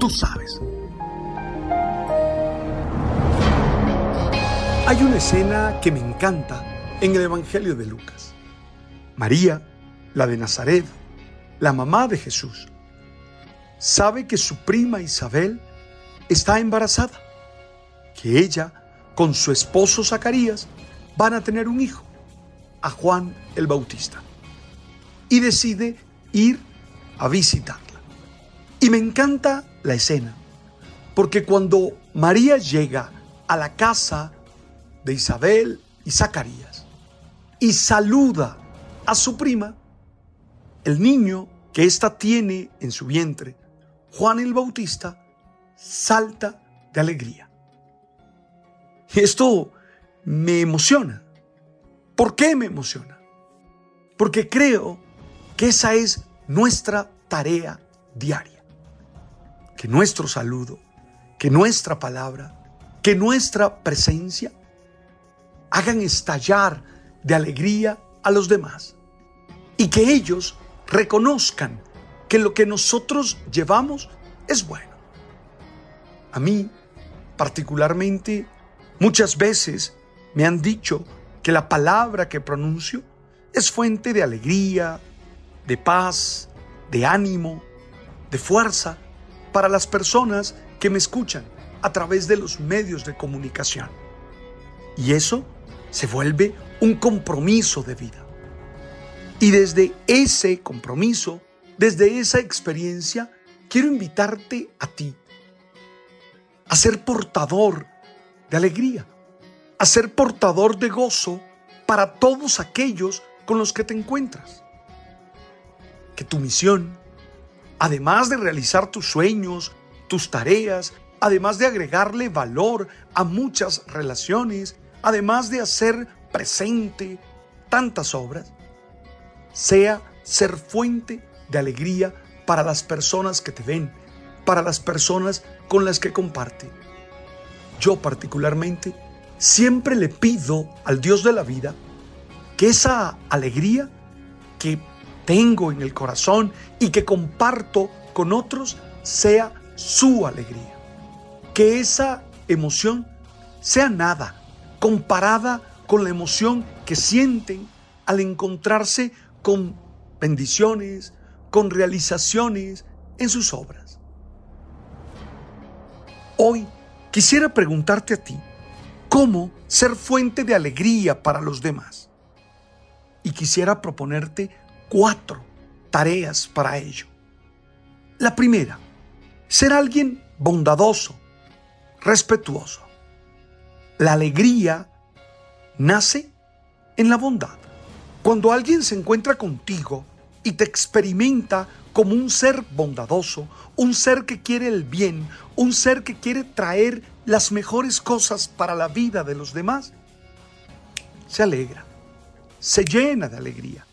Tú sabes. Hay una escena que me encanta en el Evangelio de Lucas. María, la de Nazaret, la mamá de Jesús, sabe que su prima Isabel está embarazada, que ella con su esposo Zacarías van a tener un hijo, a Juan el Bautista, y decide ir a visitarla. Y me encanta la escena, porque cuando María llega a la casa de Isabel y Zacarías y saluda a su prima, el niño que ésta tiene en su vientre, Juan el Bautista, salta de alegría. Y esto me emociona. ¿Por qué me emociona? Porque creo que esa es nuestra tarea diaria. Que nuestro saludo, que nuestra palabra, que nuestra presencia hagan estallar de alegría a los demás y que ellos reconozcan que lo que nosotros llevamos es bueno. A mí, particularmente, muchas veces me han dicho que la palabra que pronuncio es fuente de alegría, de paz, de ánimo, de fuerza para las personas que me escuchan a través de los medios de comunicación. Y eso se vuelve un compromiso de vida. Y desde ese compromiso, desde esa experiencia, quiero invitarte a ti a ser portador de alegría, a ser portador de gozo para todos aquellos con los que te encuentras. Que tu misión, además de realizar tus sueños, tus tareas, además de agregarle valor a muchas relaciones, además de hacer presente tantas obras, sea ser fuente de alegría para las personas que te ven, para las personas con las que comparte. Yo particularmente siempre le pido al Dios de la vida que esa alegría que tengo en el corazón y que comparto con otros sea su alegría. Que esa emoción sea nada comparada con la emoción que sienten al encontrarse con bendiciones, con realizaciones en sus obras. Hoy quisiera preguntarte a ti, ¿cómo ser fuente de alegría para los demás? Y quisiera proponerte cuatro tareas para ello. La primera, ser alguien bondadoso, respetuoso. La alegría nace en la bondad. Cuando alguien se encuentra contigo y te experimenta como un ser bondadoso, un ser que quiere el bien, un ser que quiere traer las mejores cosas para la vida de los demás, se alegra, se llena de alegría.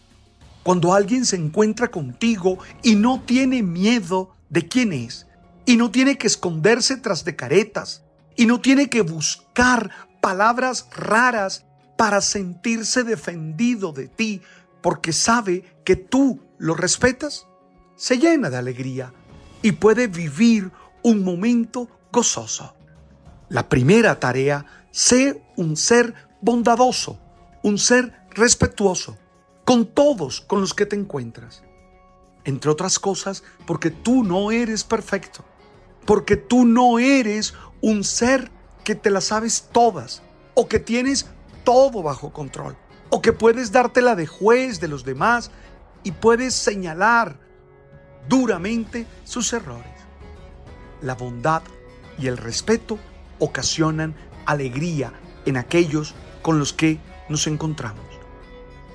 Cuando alguien se encuentra contigo y no tiene miedo de quién es, y no tiene que esconderse tras de caretas, y no tiene que buscar palabras raras para sentirse defendido de ti porque sabe que tú lo respetas, se llena de alegría y puede vivir un momento gozoso. La primera tarea, sé un ser bondadoso, un ser respetuoso con todos con los que te encuentras. Entre otras cosas, porque tú no eres perfecto porque tú no eres un ser que te las sabes todas o que tienes todo bajo control o que puedes dártela de juez de los demás y puedes señalar duramente sus errores. La bondad y el respeto ocasionan alegría en aquellos con los que nos encontramos.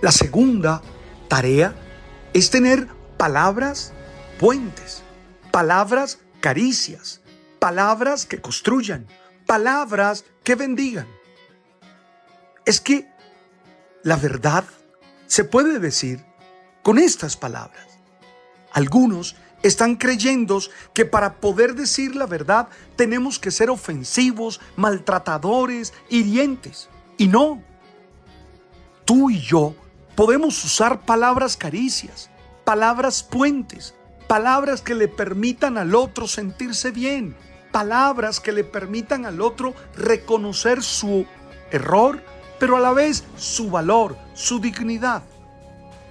La segunda tarea es tener palabras puentes, palabras caricias, palabras que construyan, palabras que bendigan. Es que la verdad se puede decir con estas palabras. Algunos están creyendo que para poder decir la verdad tenemos que ser ofensivos, maltratadores, hirientes. Y no. Tú y yo podemos usar palabras caricias, palabras puentes, palabras que le permitan al otro sentirse bien, palabras que le permitan al otro reconocer su error, pero a la vez su valor, su dignidad.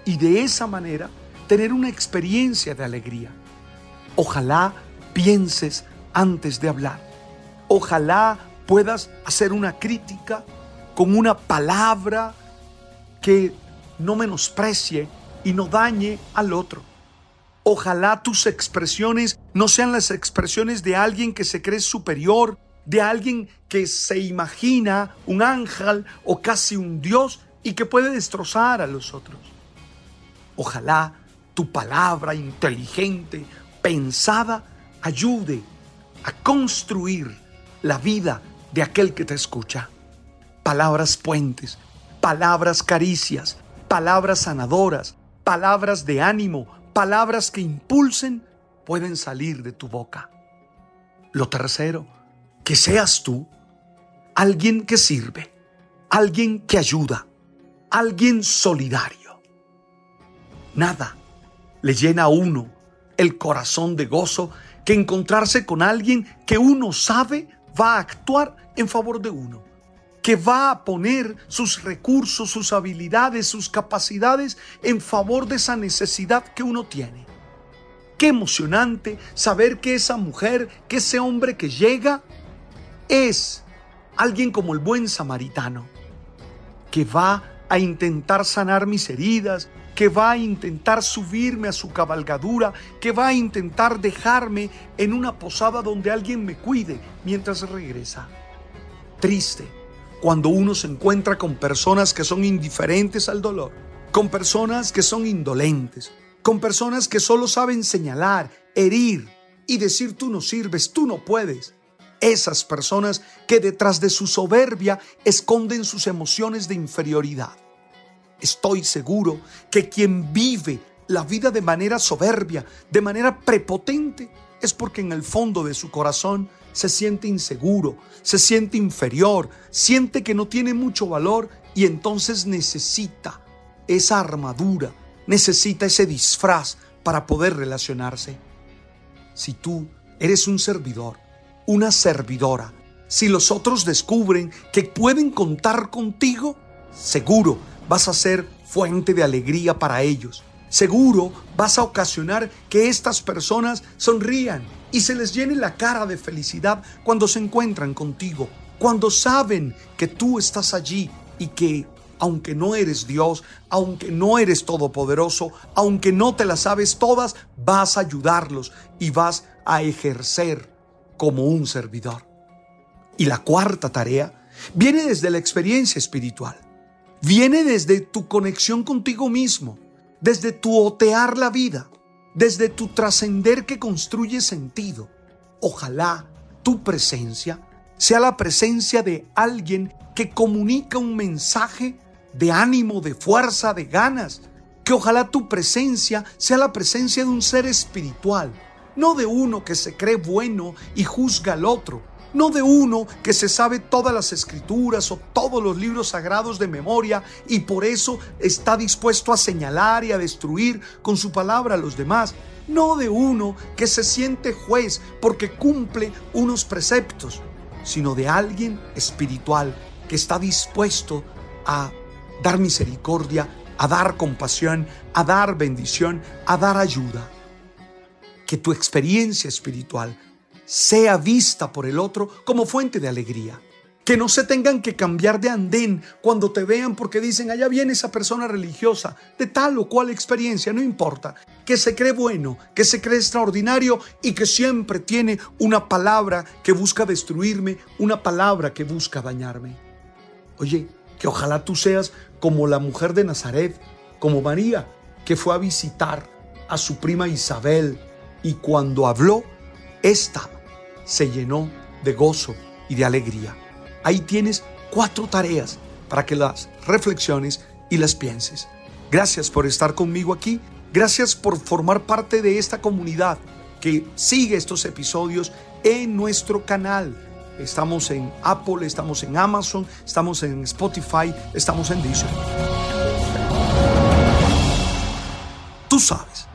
Y de esa manera tener una experiencia de alegría. Ojalá pienses antes de hablar. Ojalá puedas hacer una crítica con una palabra que no menosprecie y no dañe al otro. Ojalá tus expresiones no sean las expresiones de alguien que se cree superior, de alguien que se imagina un ángel o casi un dios y que puede destrozar a los otros. Ojalá tu palabra inteligente, pensada, ayude a construir la vida de aquel que te escucha. Palabras puentes, palabras caricias, palabras sanadoras, palabras de ánimo, palabras que impulsen pueden salir de tu boca. Lo tercero, que seas tú alguien que sirve, alguien que ayuda, alguien solidario. Nada le llena a uno el corazón de gozo que encontrarse con alguien que uno sabe va a actuar en favor de uno, que va a poner sus recursos, sus habilidades, sus capacidades en favor de esa necesidad que uno tiene. Qué emocionante saber que esa mujer, que ese hombre que llega, es alguien como el buen samaritano, que va a intentar sanar mis heridas, que va a intentar subirme a su cabalgadura, que va a intentar dejarme en una posada donde alguien me cuide mientras regresa. Triste cuando uno se encuentra con personas que son indiferentes al dolor, con personas que son indolentes, con personas que solo saben señalar, herir y decir tú no sirves, tú no puedes. Esas personas que detrás de su soberbia esconden sus emociones de inferioridad. Estoy seguro que quien vive la vida de manera soberbia, de manera prepotente, es porque en el fondo de su corazón se siente inseguro, se siente inferior, siente que no tiene mucho valor y entonces necesita esa armadura, necesita ese disfraz para poder relacionarse. Si tú eres un servidor, una servidora, si los otros descubren que pueden contar contigo, seguro vas a ser fuente de alegría para ellos. Seguro vas a ocasionar que estas personas sonrían y se les llene la cara de felicidad cuando se encuentran contigo, cuando saben que tú estás allí y que aunque no eres Dios, aunque no eres todopoderoso, aunque no te las sabes todas, vas a ayudarlos y vas a ejercer como un servidor. Y la cuarta tarea viene desde la experiencia espiritual. Viene desde tu conexión contigo mismo, desde tu otear la vida, desde tu trascender que construye sentido. Ojalá tu presencia sea la presencia de alguien que comunica un mensaje de ánimo, de fuerza, de ganas. Que ojalá tu presencia sea la presencia de un ser espiritual, no de uno que se cree bueno y juzga al otro, no de uno que se sabe todas las escrituras o todos los libros sagrados de memoria y por eso está dispuesto a señalar y a destruir con su palabra a los demás, no de uno que se siente juez porque cumple unos preceptos, sino de alguien espiritual que está dispuesto a dar misericordia, a dar compasión, a dar bendición, a dar ayuda. Que tu experiencia espiritual sea vista por el otro como fuente de alegría. Que no se tengan que cambiar de andén cuando te vean porque dicen, allá viene esa persona religiosa, de tal o cual experiencia, no importa. Que se cree bueno, que se cree extraordinario y que siempre tiene una palabra que busca destruirme, una palabra que busca dañarme. Oye, que ojalá tú seas como la mujer de Nazaret, como María, que fue a visitar a su prima Isabel y cuando habló, ésta se llenó de gozo y de alegría. Ahí tienes cuatro tareas para que las reflexiones y las pienses. Gracias por estar conmigo aquí. Gracias por formar parte de esta comunidad que sigue estos episodios en nuestro canal. Estamos en Apple, estamos en Amazon, estamos en Spotify, estamos en Disney. Tú sabes.